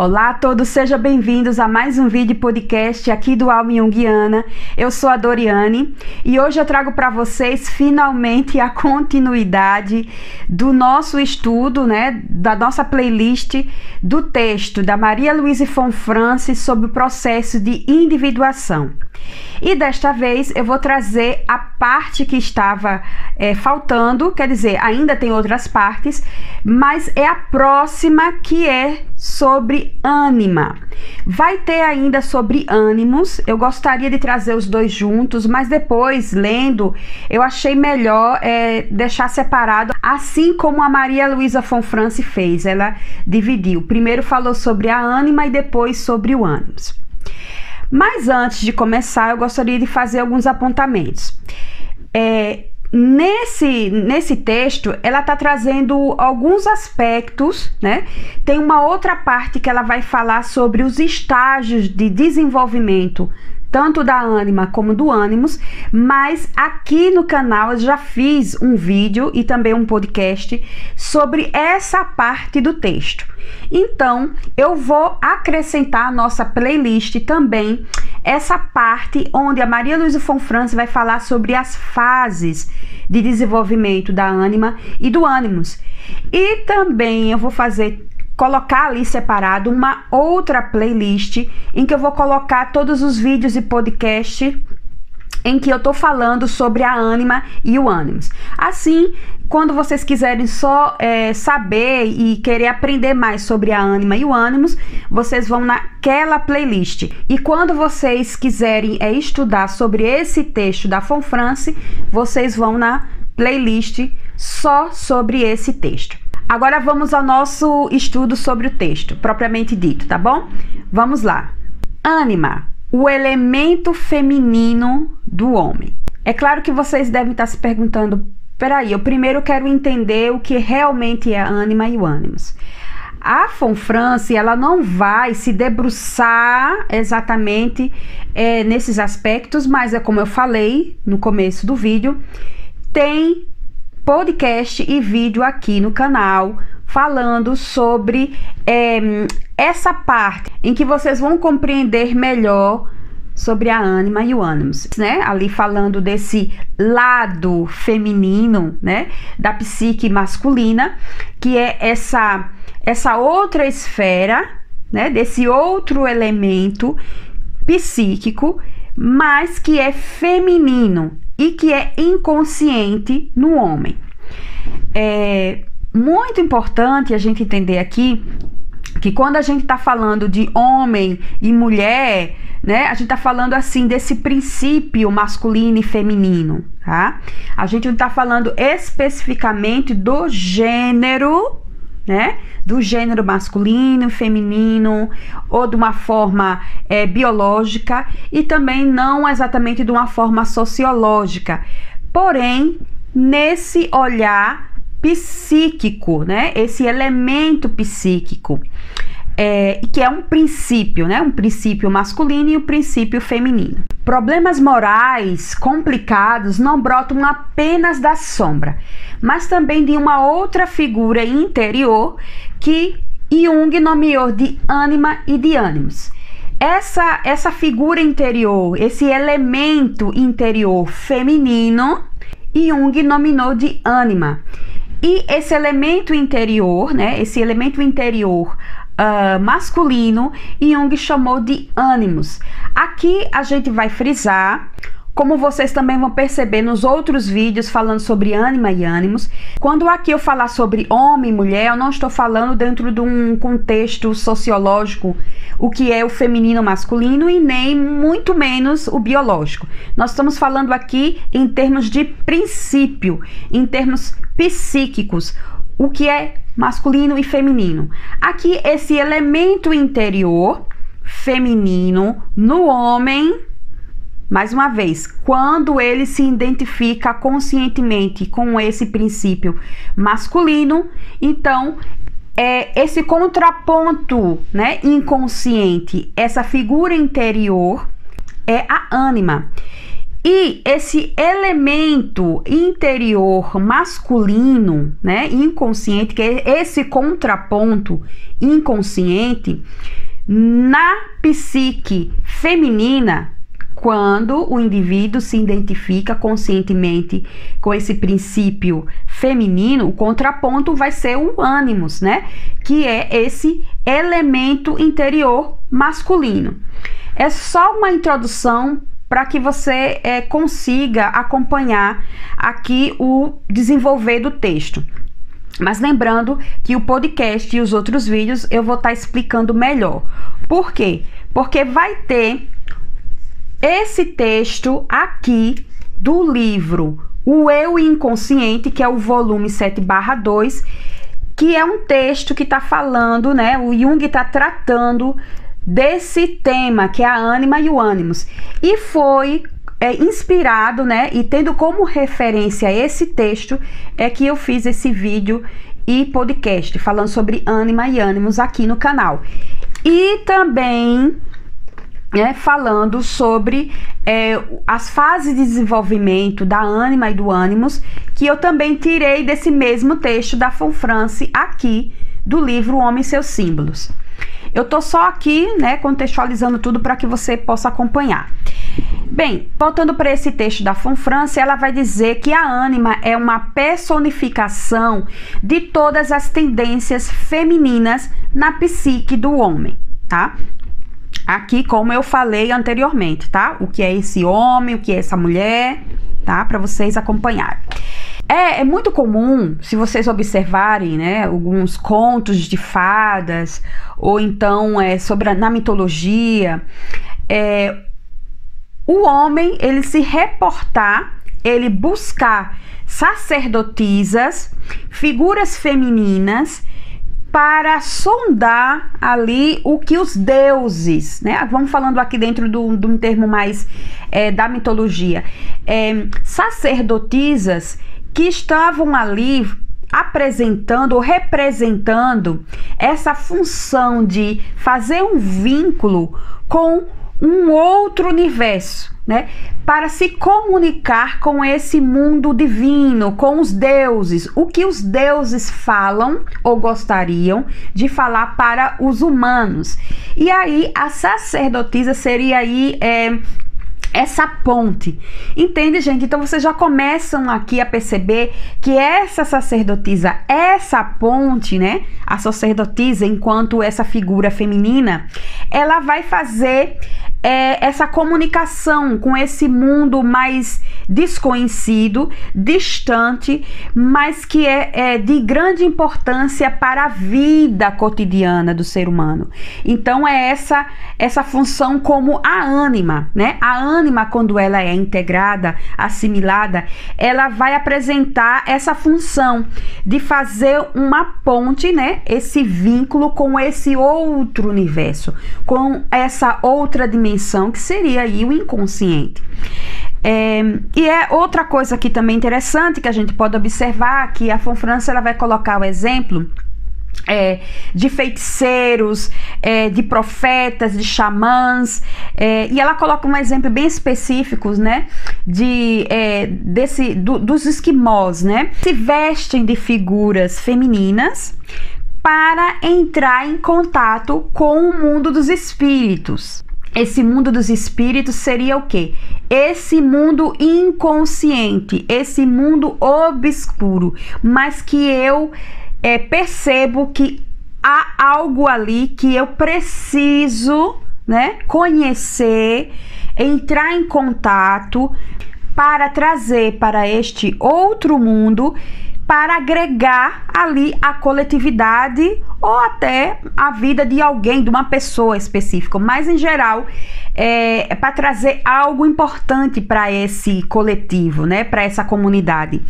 Olá a todos, sejam bem-vindos a mais um vídeo podcast aqui do Alma Jungiana. Eu sou a Doriane e hoje eu trago para vocês finalmente a continuidade do nosso estudo, né, da nossa playlist do texto da Maria Luísa Fonfrance sobre o processo de individuação. E desta vez eu vou trazer a parte que estava é, faltando, quer dizer, ainda tem outras partes, mas é a próxima que é sobre ânima. Vai ter ainda sobre ânimos. Eu gostaria de trazer os dois juntos, mas depois, lendo, eu achei melhor é, deixar separado, assim como a Maria Luísa Fonfrance fez. Ela dividiu. Primeiro falou sobre a ânima e depois sobre o ânimos. Mas antes de começar, eu gostaria de fazer alguns apontamentos. É, Nesse, nesse texto, ela está trazendo alguns aspectos, né? Tem uma outra parte que ela vai falar sobre os estágios de desenvolvimento tanto da ânima como do ânimos, mas aqui no canal eu já fiz um vídeo e também um podcast sobre essa parte do texto. Então, eu vou acrescentar nossa playlist também essa parte onde a Maria Luísa Fonfrance vai falar sobre as fases de desenvolvimento da ânima e do ânimos. E também eu vou fazer colocar ali separado uma outra playlist em que eu vou colocar todos os vídeos e podcast em que eu tô falando sobre a ânima e o ânimos. Assim, quando vocês quiserem só é, saber e querer aprender mais sobre a ânima e o ânimos, vocês vão naquela playlist. E quando vocês quiserem é, estudar sobre esse texto da Fonfrance, vocês vão na playlist só sobre esse texto. Agora vamos ao nosso estudo sobre o texto, propriamente dito, tá bom? Vamos lá. Ânima, o elemento feminino do homem. É claro que vocês devem estar se perguntando: peraí, eu primeiro quero entender o que realmente é a ânima e o ânimos. A Fonfrance, ela não vai se debruçar exatamente é, nesses aspectos, mas é como eu falei no começo do vídeo, tem podcast e vídeo aqui no canal falando sobre é, essa parte em que vocês vão compreender melhor sobre a ânima e o ânimos, né? Ali falando desse lado feminino, né, da psique masculina, que é essa essa outra esfera, né, desse outro elemento psíquico, mas que é feminino, e que é inconsciente no homem. É muito importante a gente entender aqui que quando a gente está falando de homem e mulher, né, a gente está falando assim desse princípio masculino e feminino, tá? A gente não está falando especificamente do gênero né? Do gênero masculino, feminino, ou de uma forma é, biológica, e também não exatamente de uma forma sociológica. Porém, nesse olhar psíquico, né? Esse elemento psíquico. É, que é um princípio, né? Um princípio masculino e um princípio feminino. Problemas morais complicados não brotam apenas da sombra, mas também de uma outra figura interior que Jung nomeou de ânima e de ânimos. Essa, essa figura interior, esse elemento interior feminino, Jung nominou de ânima. E esse elemento interior, né, esse elemento interior uh, masculino, Jung chamou de ânimos. Aqui a gente vai frisar como vocês também vão perceber nos outros vídeos falando sobre ânima e ânimos, quando aqui eu falar sobre homem e mulher, eu não estou falando dentro de um contexto sociológico, o que é o feminino masculino e nem muito menos o biológico. Nós estamos falando aqui em termos de princípio, em termos psíquicos, o que é masculino e feminino. Aqui esse elemento interior feminino no homem mais uma vez, quando ele se identifica conscientemente com esse princípio masculino, então é esse contraponto, né, inconsciente, essa figura interior é a ânima. E esse elemento interior masculino, né, inconsciente, que é esse contraponto inconsciente, na psique feminina, quando o indivíduo se identifica conscientemente com esse princípio feminino, o contraponto vai ser o ânimos, né? Que é esse elemento interior masculino. É só uma introdução para que você é, consiga acompanhar aqui o desenvolver do texto. Mas lembrando que o podcast e os outros vídeos eu vou estar tá explicando melhor. Por quê? Porque vai ter esse texto aqui do livro O Eu Inconsciente, que é o volume 7/2, que é um texto que está falando, né? O Jung está tratando desse tema que é a ânima e o ânimos. E foi é, inspirado, né? E tendo como referência esse texto, é que eu fiz esse vídeo e podcast falando sobre ânima e ânimos aqui no canal. E também né, falando sobre é, as fases de desenvolvimento da ânima e do ânimos, que eu também tirei desse mesmo texto da Fonfrance aqui do livro Homem e Seus Símbolos. Eu tô só aqui, né, contextualizando tudo para que você possa acompanhar. Bem, voltando para esse texto da Fonfrance, ela vai dizer que a ânima é uma personificação de todas as tendências femininas na psique do homem, tá? Aqui, como eu falei anteriormente, tá? O que é esse homem, o que é essa mulher, tá? Para vocês acompanharem. É, é, muito comum, se vocês observarem, né, alguns contos de fadas, ou então é, sobre a, na mitologia, é, o homem ele se reportar, ele buscar sacerdotisas, figuras femininas para sondar ali o que os deuses, né? Vamos falando aqui dentro de um termo mais é, da mitologia, é, sacerdotisas que estavam ali apresentando ou representando essa função de fazer um vínculo com um outro universo, né? Para se comunicar com esse mundo divino, com os deuses, o que os deuses falam ou gostariam de falar para os humanos. E aí a sacerdotisa seria aí é, essa ponte. Entende, gente? Então vocês já começam aqui a perceber que essa sacerdotisa, essa ponte, né? A sacerdotisa, enquanto essa figura feminina, ela vai fazer é, essa comunicação com esse mundo mais desconhecido, distante, mas que é, é, de grande importância para a vida cotidiana do ser humano. Então é essa essa função como a ânima, né? A ânima quando ela é integrada, assimilada, ela vai apresentar essa função de fazer uma ponte, né? Esse vínculo com esse outro universo, com essa outra dimensão dimensão que seria aí o inconsciente. É, e é outra coisa aqui também interessante que a gente pode observar que a Fonfrance ela vai colocar o exemplo é, de feiticeiros, é, de profetas, de xamãs, é, e ela coloca um exemplo bem específico, né, de é, desse do, dos esquimós, né, se vestem de figuras femininas para entrar em contato com o mundo dos espíritos esse mundo dos espíritos seria o quê? Esse mundo inconsciente, esse mundo obscuro, mas que eu é, percebo que há algo ali que eu preciso, né, conhecer, entrar em contato para trazer para este outro mundo para agregar ali a coletividade ou até a vida de alguém, de uma pessoa específica, mas em geral é, é para trazer algo importante para esse coletivo, né, para essa comunidade.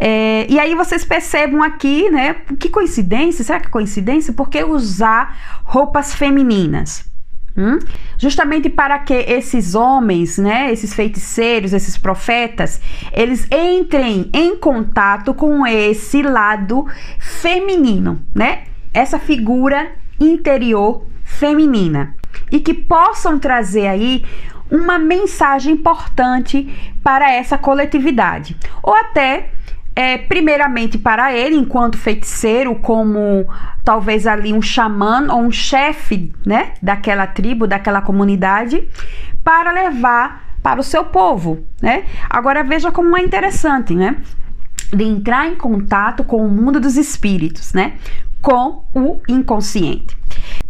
É, e aí vocês percebam aqui, né, que coincidência, será que é coincidência? Porque usar roupas femininas? Hum? Justamente para que esses homens, né, esses feiticeiros, esses profetas, eles entrem em contato com esse lado feminino, né? Essa figura interior feminina e que possam trazer aí uma mensagem importante para essa coletividade, ou até é, primeiramente para ele, enquanto feiticeiro, como talvez ali um xamã ou um chefe né, daquela tribo, daquela comunidade, para levar para o seu povo. Né? Agora veja como é interessante, né? De entrar em contato com o mundo dos espíritos, né? Com o inconsciente.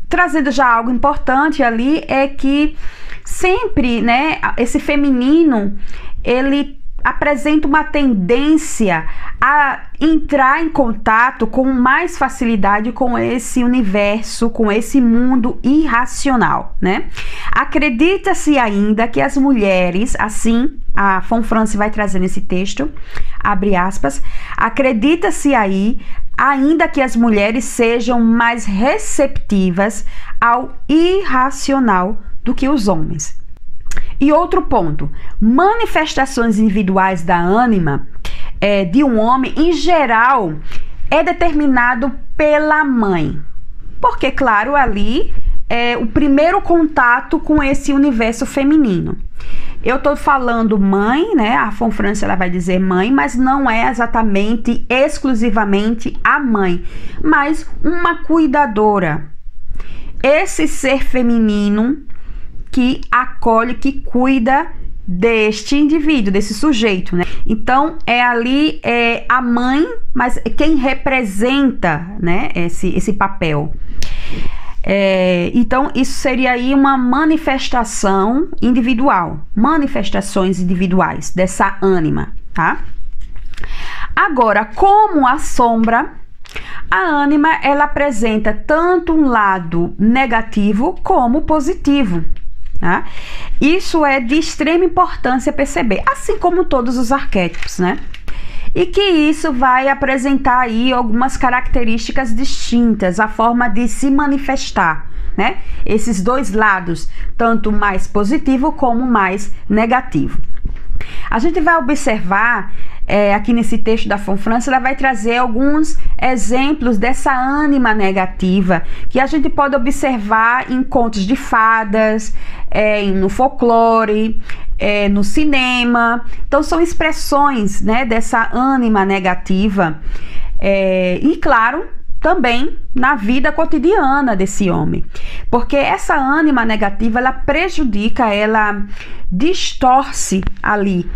Trazendo já algo importante ali é que sempre, né, esse feminino, ele apresenta uma tendência a entrar em contato com mais facilidade com esse universo, com esse mundo irracional, né? Acredita-se ainda que as mulheres, assim a France vai trazer nesse texto, abre aspas, acredita-se aí ainda que as mulheres sejam mais receptivas ao irracional do que os homens. E outro ponto: manifestações individuais da ânima é, de um homem, em geral, é determinado pela mãe. Porque, claro, ali é o primeiro contato com esse universo feminino. Eu estou falando mãe, né? A Fonfrância ela vai dizer mãe, mas não é exatamente exclusivamente a mãe, mas uma cuidadora. Esse ser feminino que acolhe, que cuida deste indivíduo, desse sujeito, né? Então é ali é a mãe, mas quem representa, né? Esse esse papel. É, então isso seria aí uma manifestação individual, manifestações individuais dessa ânima, tá? Agora, como a sombra, a ânima ela apresenta tanto um lado negativo como positivo. Né? Isso é de extrema importância perceber, assim como todos os arquétipos, né? E que isso vai apresentar aí algumas características distintas, a forma de se manifestar, né? Esses dois lados, tanto mais positivo como mais negativo. A gente vai observar é, aqui nesse texto da Fonfrança, ela vai trazer alguns exemplos dessa ânima negativa que a gente pode observar em contos de fadas, é, no folclore, é, no cinema. Então, são expressões né, dessa ânima negativa. É, e, claro, também na vida cotidiana desse homem. Porque essa ânima negativa, ela prejudica, ela distorce ali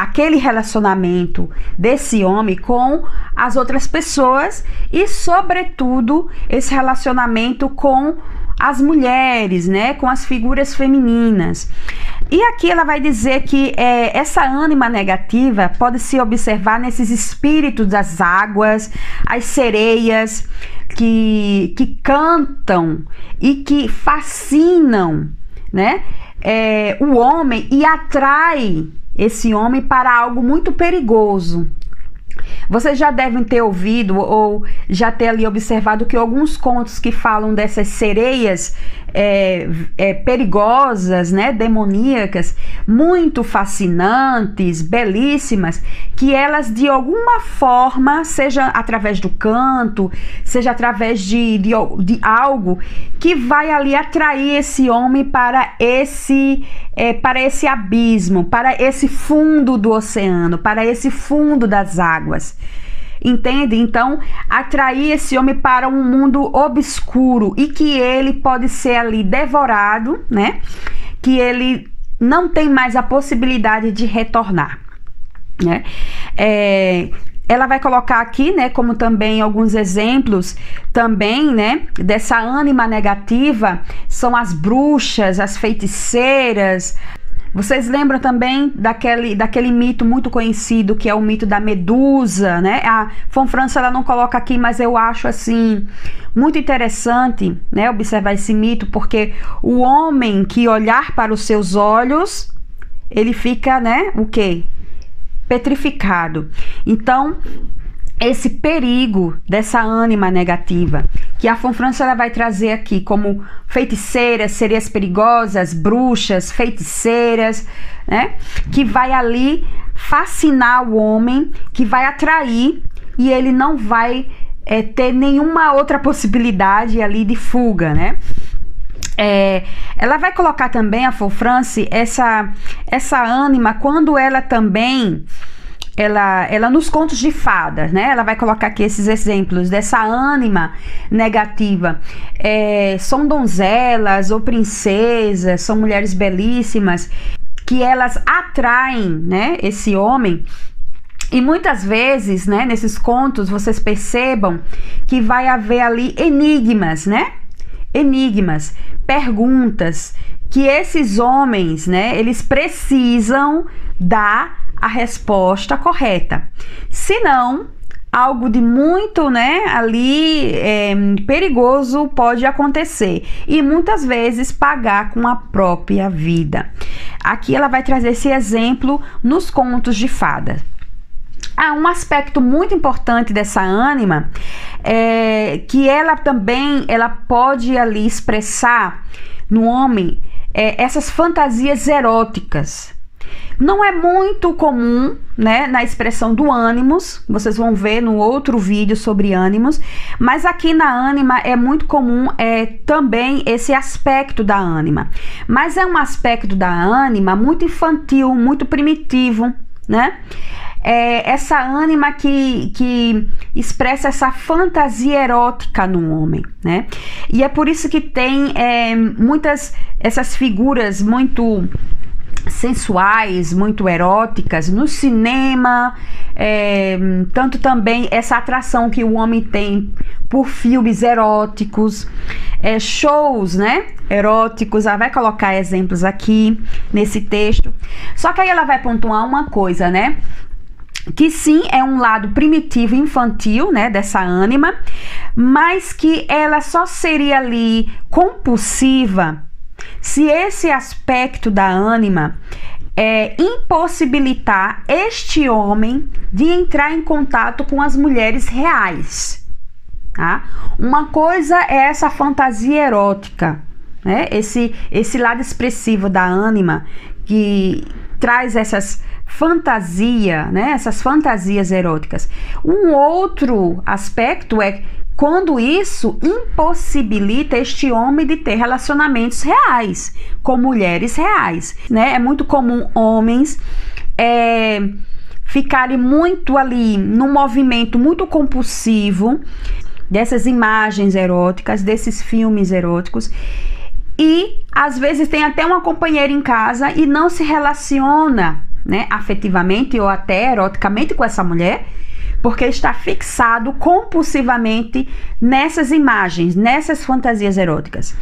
aquele relacionamento desse homem com as outras pessoas e, sobretudo, esse relacionamento com as mulheres, né, com as figuras femininas. E aqui ela vai dizer que é, essa ânima negativa pode se observar nesses espíritos das águas, as sereias que, que cantam e que fascinam, né, é, o homem e atrai esse homem para algo muito perigoso. Vocês já devem ter ouvido ou já ter ali observado que alguns contos que falam dessas sereias é, é, perigosas, né, demoníacas, muito fascinantes, belíssimas, que elas de alguma forma, seja através do canto, seja através de, de, de algo, que vai ali atrair esse homem para esse, é, para esse abismo, para esse fundo do oceano, para esse fundo das águas. Entende? Então, atrair esse homem para um mundo obscuro e que ele pode ser ali devorado, né? Que ele não tem mais a possibilidade de retornar, né? É, ela vai colocar aqui, né, como também alguns exemplos também, né, dessa ânima negativa, são as bruxas, as feiticeiras, vocês lembram também daquele, daquele mito muito conhecido que é o mito da medusa, né? A Fonfrança ela não coloca aqui, mas eu acho assim muito interessante, né, observar esse mito, porque o homem que olhar para os seus olhos, ele fica, né, o quê? Petrificado. Então, esse perigo dessa ânima negativa que a Fonfrança ela vai trazer aqui como feiticeiras, sereias perigosas, bruxas, feiticeiras, né? Que vai ali fascinar o homem, que vai atrair e ele não vai é, ter nenhuma outra possibilidade ali de fuga, né? É, ela vai colocar também a France essa essa ânima quando ela também ela, ela nos contos de fadas, né? Ela vai colocar aqui esses exemplos dessa ânima negativa. É, são donzelas ou princesas, são mulheres belíssimas que elas atraem, né? Esse homem e muitas vezes, né, nesses contos, vocês percebam que vai haver ali enigmas, né? Enigmas, perguntas que esses homens, né, eles precisam dar a resposta correta. Se não, algo de muito, né, ali é, perigoso pode acontecer e muitas vezes pagar com a própria vida. Aqui ela vai trazer esse exemplo nos contos de fadas. Ah, um aspecto muito importante dessa ânima é que ela também ela pode ali expressar no homem é, essas fantasias eróticas. Não é muito comum, né, na expressão do ânimos, vocês vão ver no outro vídeo sobre ânimos, mas aqui na ânima é muito comum é também esse aspecto da ânima. Mas é um aspecto da ânima muito infantil, muito primitivo, né? é, essa ânima que, que expressa essa fantasia erótica no homem, né? E é por isso que tem é, muitas essas figuras muito sensuais, muito eróticas no cinema, é, tanto também essa atração que o homem tem por filmes eróticos, é, shows, né, eróticos. Ela vai colocar exemplos aqui nesse texto. Só que aí ela vai pontuar uma coisa, né? que sim é um lado primitivo infantil, né, dessa ânima, mas que ela só seria ali compulsiva se esse aspecto da ânima é, impossibilitar este homem de entrar em contato com as mulheres reais. Tá? Uma coisa é essa fantasia erótica, né? esse, esse lado expressivo da ânima que traz essas fantasia, né? Essas fantasias eróticas. Um outro aspecto é quando isso impossibilita este homem de ter relacionamentos reais com mulheres reais, né? É muito comum homens é, ficarem muito ali num movimento muito compulsivo dessas imagens eróticas, desses filmes eróticos e às vezes tem até uma companheira em casa e não se relaciona né, afetivamente ou até eroticamente com essa mulher, porque está fixado compulsivamente nessas imagens, nessas fantasias eróticas.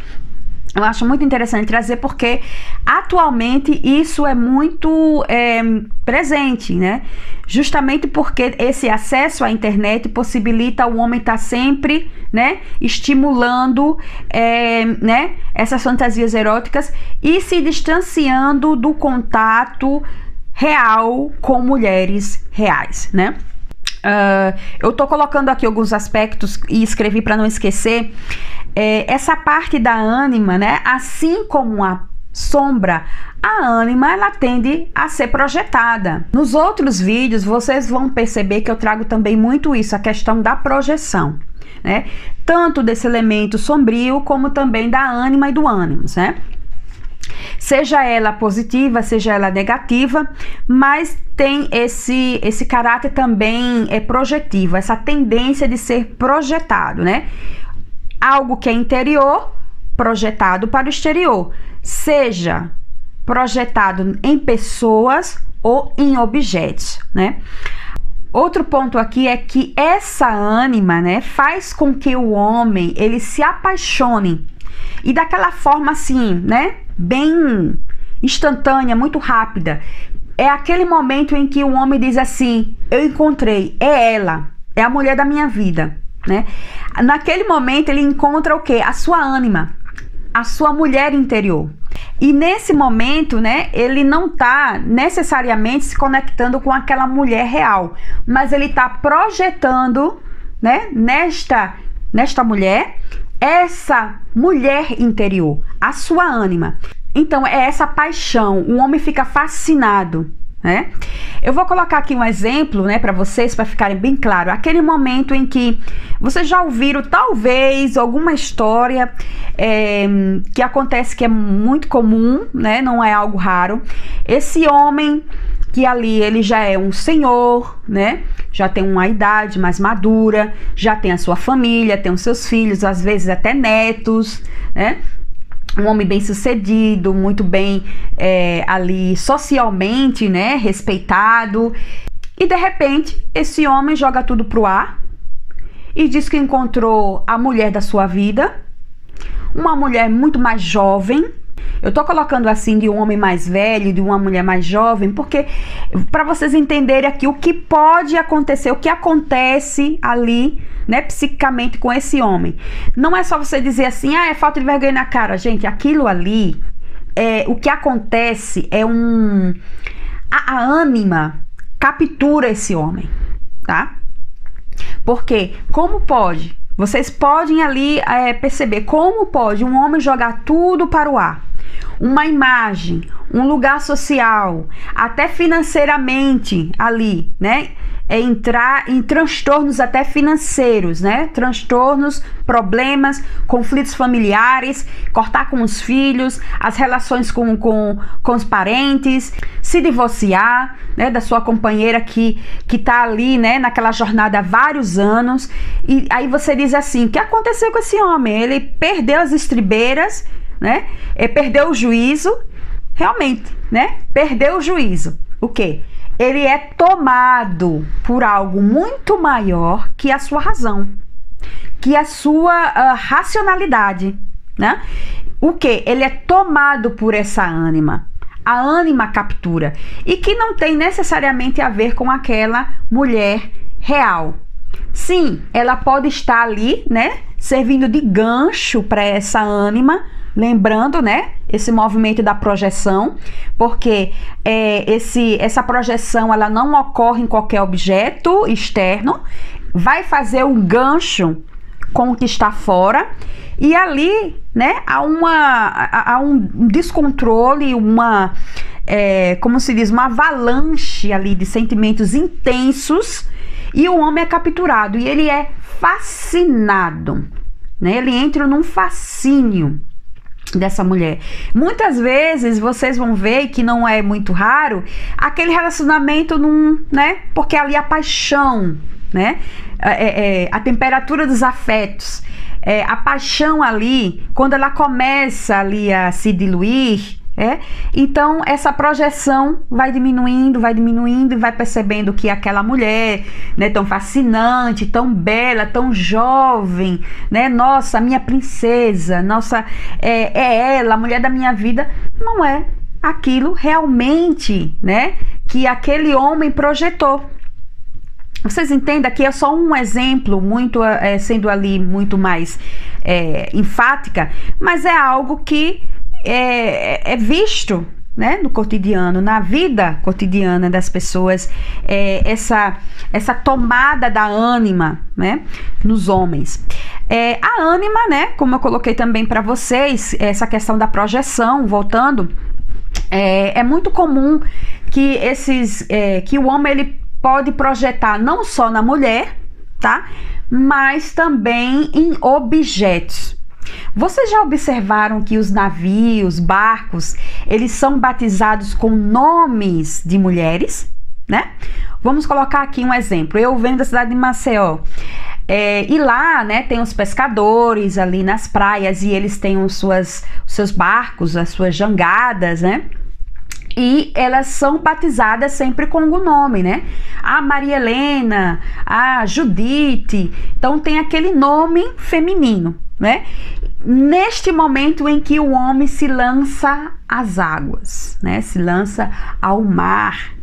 Eu acho muito interessante trazer porque atualmente isso é muito é, presente, né? Justamente porque esse acesso à internet possibilita o homem estar tá sempre, né, estimulando, é, né, essas fantasias eróticas e se distanciando do contato real com mulheres reais, né? Uh, eu tô colocando aqui alguns aspectos e escrevi para não esquecer. É, essa parte da ânima, né? Assim como a sombra, a ânima ela tende a ser projetada. Nos outros vídeos vocês vão perceber que eu trago também muito isso, a questão da projeção, né? Tanto desse elemento sombrio como também da ânima e do ânimo, né? Seja ela positiva, seja ela negativa, mas tem esse esse caráter também é projetivo, essa tendência de ser projetado, né? Algo que é interior projetado para o exterior, seja projetado em pessoas ou em objetos, né? Outro ponto aqui é que essa ânima, né, faz com que o homem ele se apaixone e daquela forma assim, né, bem instantânea, muito rápida. É aquele momento em que o homem diz assim: Eu encontrei, é ela, é a mulher da minha vida. Né? Naquele momento ele encontra o que? A sua ânima, a sua mulher interior. E nesse momento, né, ele não está necessariamente se conectando com aquela mulher real, mas ele está projetando, né, nesta nesta mulher essa mulher interior, a sua ânima. Então é essa paixão, o homem fica fascinado, né? Eu vou colocar aqui um exemplo, né, para vocês, para ficarem bem claro. Aquele momento em que vocês já ouviram, talvez, alguma história é, que acontece que é muito comum, né? Não é algo raro. Esse homem que ali ele já é um senhor, né? Já tem uma idade mais madura, já tem a sua família, tem os seus filhos, às vezes até netos, né? um homem bem sucedido, muito bem é, ali socialmente, né, respeitado. E de repente, esse homem joga tudo pro ar e diz que encontrou a mulher da sua vida, uma mulher muito mais jovem. Eu tô colocando assim de um homem mais velho, de uma mulher mais jovem, porque para vocês entenderem aqui o que pode acontecer, o que acontece ali né, psicicamente com esse homem. Não é só você dizer assim, ah, é falta de vergonha na cara. Gente, aquilo ali, é, o que acontece é um. A, a ânima captura esse homem, tá? Porque, como pode? Vocês podem ali é, perceber como pode um homem jogar tudo para o ar uma imagem, um lugar social, até financeiramente ali, né? é entrar em transtornos até financeiros, né? Transtornos, problemas, conflitos familiares, cortar com os filhos, as relações com, com, com os parentes, se divorciar, né? Da sua companheira que, que tá ali, né? Naquela jornada há vários anos. E aí você diz assim: o que aconteceu com esse homem? Ele perdeu as estribeiras, né? Ele perdeu o juízo, realmente, né? Perdeu o juízo. O quê? ele é tomado por algo muito maior que a sua razão, que a sua uh, racionalidade, né? O que? Ele é tomado por essa ânima. A ânima captura e que não tem necessariamente a ver com aquela mulher real. Sim, ela pode estar ali, né, servindo de gancho para essa ânima, Lembrando, né, esse movimento da projeção, porque é, esse, essa projeção ela não ocorre em qualquer objeto externo, vai fazer um gancho com o que está fora e ali, né, há, uma, há um descontrole, uma, é, como se diz, uma avalanche ali de sentimentos intensos e o homem é capturado e ele é fascinado, né, ele entra num fascínio dessa mulher. Muitas vezes vocês vão ver que não é muito raro aquele relacionamento num, né? Porque ali a paixão, né? É, é, é, a temperatura dos afetos, é, a paixão ali, quando ela começa ali a se diluir, é? Então, essa projeção vai diminuindo, vai diminuindo e vai percebendo que aquela mulher, né, tão fascinante, tão bela, tão jovem, né, nossa, minha princesa, nossa, é, é ela, a mulher da minha vida, não é aquilo realmente, né, que aquele homem projetou. Vocês entendem que é só um exemplo, muito é, sendo ali muito mais é, enfática, mas é algo que é, é visto né, no cotidiano, na vida cotidiana das pessoas, é, essa, essa tomada da ânima né, nos homens. É, a ânima, né, como eu coloquei também para vocês, essa questão da projeção, voltando, é, é muito comum que esses é, que o homem ele pode projetar não só na mulher, tá, mas também em objetos. Vocês já observaram que os navios, barcos, eles são batizados com nomes de mulheres, né? Vamos colocar aqui um exemplo. Eu venho da cidade de Maceió. É, e lá, né, tem os pescadores ali nas praias e eles têm os, suas, seus barcos, as suas jangadas, né? e elas são batizadas sempre com o nome, né? A Maria Helena, a Judite, então tem aquele nome feminino, né? Neste momento em que o homem se lança às águas, né? Se lança ao mar.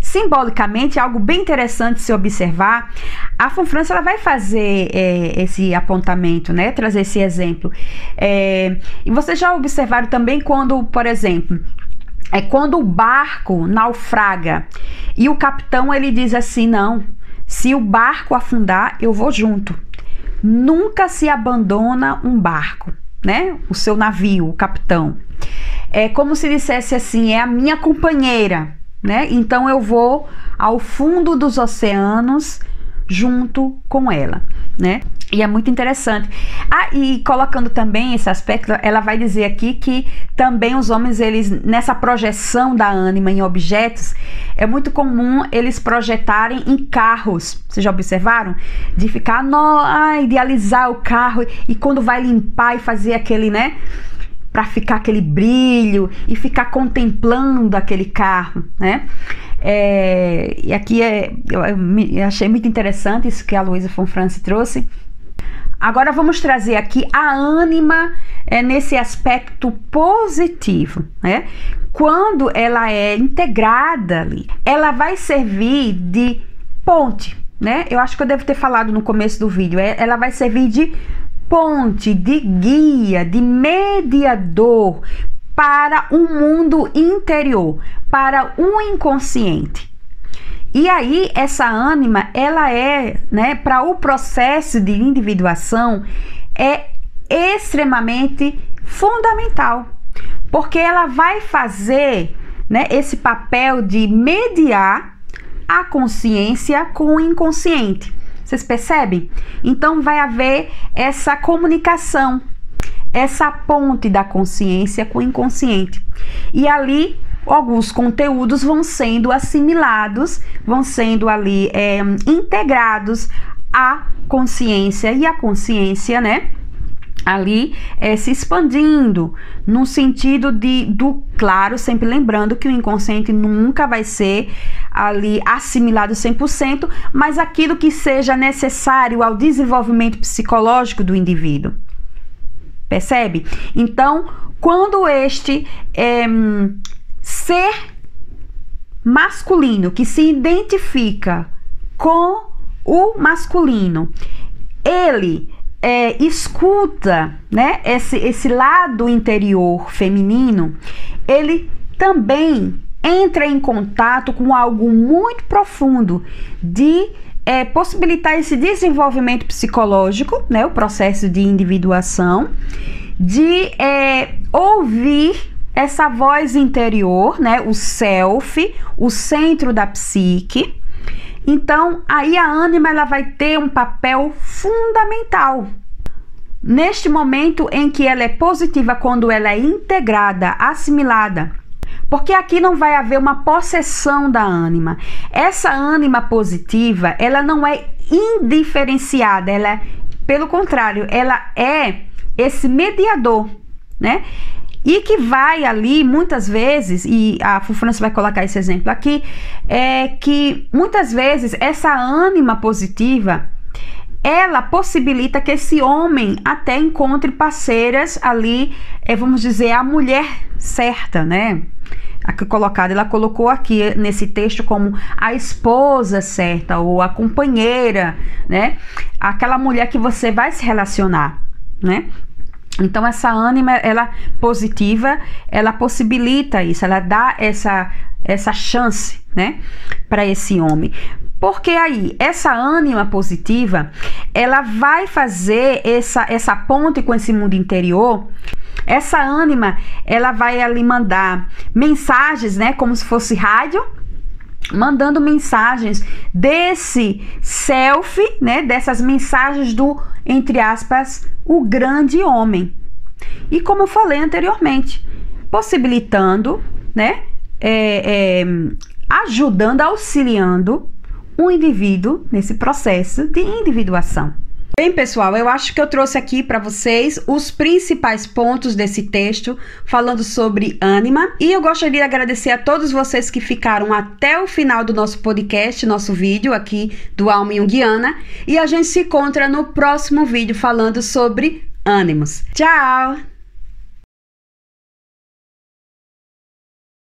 Simbolicamente, algo bem interessante se observar, a França ela vai fazer é, esse apontamento, né? Trazer esse exemplo. É, e vocês já observaram também quando, por exemplo, é quando o barco naufraga e o capitão ele diz assim: não, se o barco afundar, eu vou junto. Nunca se abandona um barco, né? O seu navio, o capitão. É como se dissesse assim: é a minha companheira, né? Então eu vou ao fundo dos oceanos junto com ela, né? E é muito interessante. Ah, e colocando também esse aspecto, ela vai dizer aqui que também os homens, eles, nessa projeção da ânima em objetos, é muito comum eles projetarem em carros. Vocês já observaram? De ficar, no, ah, idealizar o carro e quando vai limpar e fazer aquele, né? Para ficar aquele brilho e ficar contemplando aquele carro, né? É, e aqui é, eu, eu achei muito interessante isso que a Luísa Fonfrance trouxe Agora vamos trazer aqui a ânima é, nesse aspecto positivo, né? Quando ela é integrada ali, ela vai servir de ponte, né? Eu acho que eu devo ter falado no começo do vídeo. É, ela vai servir de ponte, de guia, de mediador para um mundo interior, para um inconsciente. E aí essa ânima, ela é, né, para o processo de individuação é extremamente fundamental, porque ela vai fazer, né, esse papel de mediar a consciência com o inconsciente. Vocês percebem? Então vai haver essa comunicação, essa ponte da consciência com o inconsciente. E ali alguns conteúdos vão sendo assimilados, vão sendo ali é, integrados à consciência e a consciência, né? ali é, se expandindo no sentido de do claro, sempre lembrando que o inconsciente nunca vai ser ali assimilado 100%, mas aquilo que seja necessário ao desenvolvimento psicológico do indivíduo. Percebe? Então, quando este é, ser masculino que se identifica com o masculino, ele é, escuta, né, esse, esse lado interior feminino, ele também entra em contato com algo muito profundo de é, possibilitar esse desenvolvimento psicológico, né, o processo de individuação, de é, ouvir essa voz interior, né, o self, o centro da psique. Então, aí a ânima ela vai ter um papel fundamental. Neste momento em que ela é positiva quando ela é integrada, assimilada, porque aqui não vai haver uma possessão da ânima. Essa ânima positiva, ela não é indiferenciada, ela é, pelo contrário, ela é esse mediador, né? E que vai ali, muitas vezes, e a Fufrança vai colocar esse exemplo aqui, é que muitas vezes essa ânima positiva ela possibilita que esse homem até encontre parceiras ali, é, vamos dizer, a mulher certa, né? Aqui colocada, ela colocou aqui nesse texto como a esposa certa ou a companheira, né? Aquela mulher que você vai se relacionar, né? Então essa ânima, ela positiva, ela possibilita isso, ela dá essa essa chance, né, para esse homem. Porque aí, essa ânima positiva, ela vai fazer essa, essa ponte com esse mundo interior. Essa ânima, ela vai ali mandar mensagens, né, como se fosse rádio, mandando mensagens desse self, né, dessas mensagens do entre aspas o grande homem. E como eu falei anteriormente, possibilitando, né, é, é, ajudando, auxiliando o indivíduo nesse processo de individuação. Bem, pessoal, eu acho que eu trouxe aqui para vocês os principais pontos desse texto falando sobre ânima e eu gostaria de agradecer a todos vocês que ficaram até o final do nosso podcast, nosso vídeo aqui do Alma Jungiana e a gente se encontra no próximo vídeo falando sobre ânimos. Tchau!